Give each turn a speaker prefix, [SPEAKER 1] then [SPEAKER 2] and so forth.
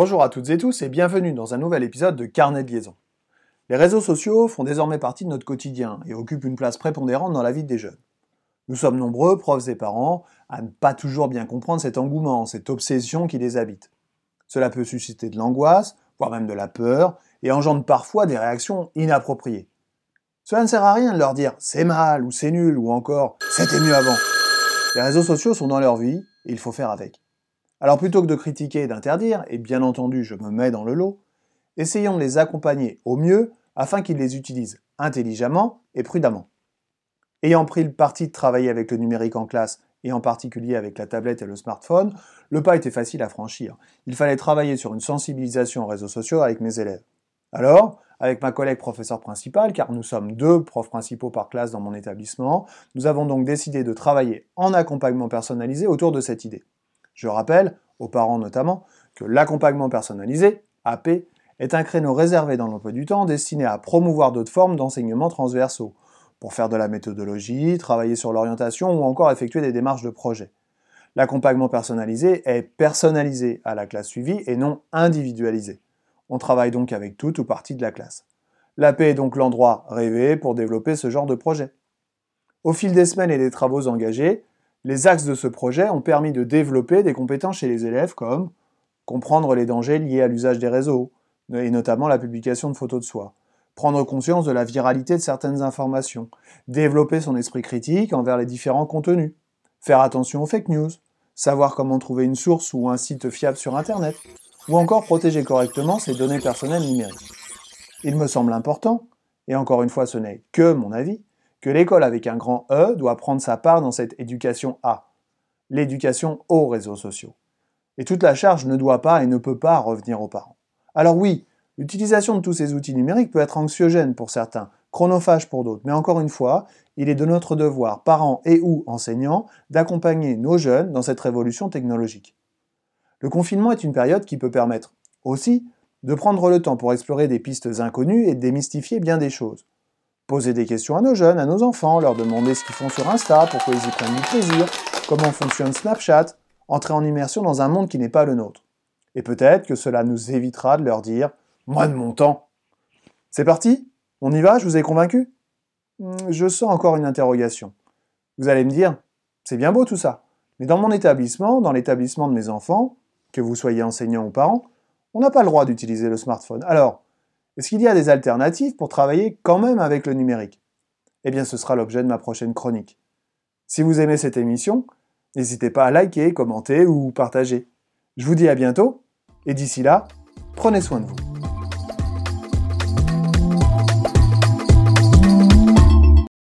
[SPEAKER 1] Bonjour à toutes et tous et bienvenue dans un nouvel épisode de Carnet de liaison. Les réseaux sociaux font désormais partie de notre quotidien et occupent une place prépondérante dans la vie des jeunes. Nous sommes nombreux, profs et parents, à ne pas toujours bien comprendre cet engouement, cette obsession qui les habite. Cela peut susciter de l'angoisse, voire même de la peur, et engendre parfois des réactions inappropriées. Cela ne sert à rien de leur dire c'est mal ou c'est nul ou encore c'était mieux avant. Les réseaux sociaux sont dans leur vie et il faut faire avec. Alors plutôt que de critiquer et d'interdire, et bien entendu je me mets dans le lot, essayons de les accompagner au mieux afin qu'ils les utilisent intelligemment et prudemment. Ayant pris le parti de travailler avec le numérique en classe et en particulier avec la tablette et le smartphone, le pas était facile à franchir. Il fallait travailler sur une sensibilisation aux réseaux sociaux avec mes élèves. Alors, avec ma collègue professeur principal, car nous sommes deux profs principaux par classe dans mon établissement, nous avons donc décidé de travailler en accompagnement personnalisé autour de cette idée. Je rappelle, aux parents notamment, que l'accompagnement personnalisé, AP, est un créneau réservé dans l'emploi du temps destiné à promouvoir d'autres formes d'enseignement transversaux, pour faire de la méthodologie, travailler sur l'orientation ou encore effectuer des démarches de projet. L'accompagnement personnalisé est personnalisé à la classe suivie et non individualisé. On travaille donc avec toute ou partie de la classe. L'AP est donc l'endroit rêvé pour développer ce genre de projet. Au fil des semaines et des travaux engagés, les axes de ce projet ont permis de développer des compétences chez les élèves comme comprendre les dangers liés à l'usage des réseaux, et notamment la publication de photos de soi, prendre conscience de la viralité de certaines informations, développer son esprit critique envers les différents contenus, faire attention aux fake news, savoir comment trouver une source ou un site fiable sur Internet, ou encore protéger correctement ses données personnelles numériques. Il me semble important, et encore une fois ce n'est que mon avis, que l'école avec un grand E doit prendre sa part dans cette éducation A, l'éducation aux réseaux sociaux. Et toute la charge ne doit pas et ne peut pas revenir aux parents. Alors oui, l'utilisation de tous ces outils numériques peut être anxiogène pour certains, chronophage pour d'autres, mais encore une fois, il est de notre devoir, parents et ou enseignants, d'accompagner nos jeunes dans cette révolution technologique. Le confinement est une période qui peut permettre aussi de prendre le temps pour explorer des pistes inconnues et de démystifier bien des choses. Poser des questions à nos jeunes, à nos enfants, leur demander ce qu'ils font sur Insta, pourquoi ils y prennent du plaisir, comment fonctionne Snapchat, entrer en immersion dans un monde qui n'est pas le nôtre. Et peut-être que cela nous évitera de leur dire Moi de mon temps. C'est parti? On y va? Je vous ai convaincu? Hmm, Je sens encore une interrogation. Vous allez me dire C'est bien beau tout ça. Mais dans mon établissement, dans l'établissement de mes enfants, que vous soyez enseignant ou parent, on n'a pas le droit d'utiliser le smartphone. Alors, est-ce qu'il y a des alternatives pour travailler quand même avec le numérique? Eh bien, ce sera l'objet de ma prochaine chronique. Si vous aimez cette émission, n'hésitez pas à liker, commenter ou partager. Je vous dis à bientôt, et d'ici là, prenez soin de vous.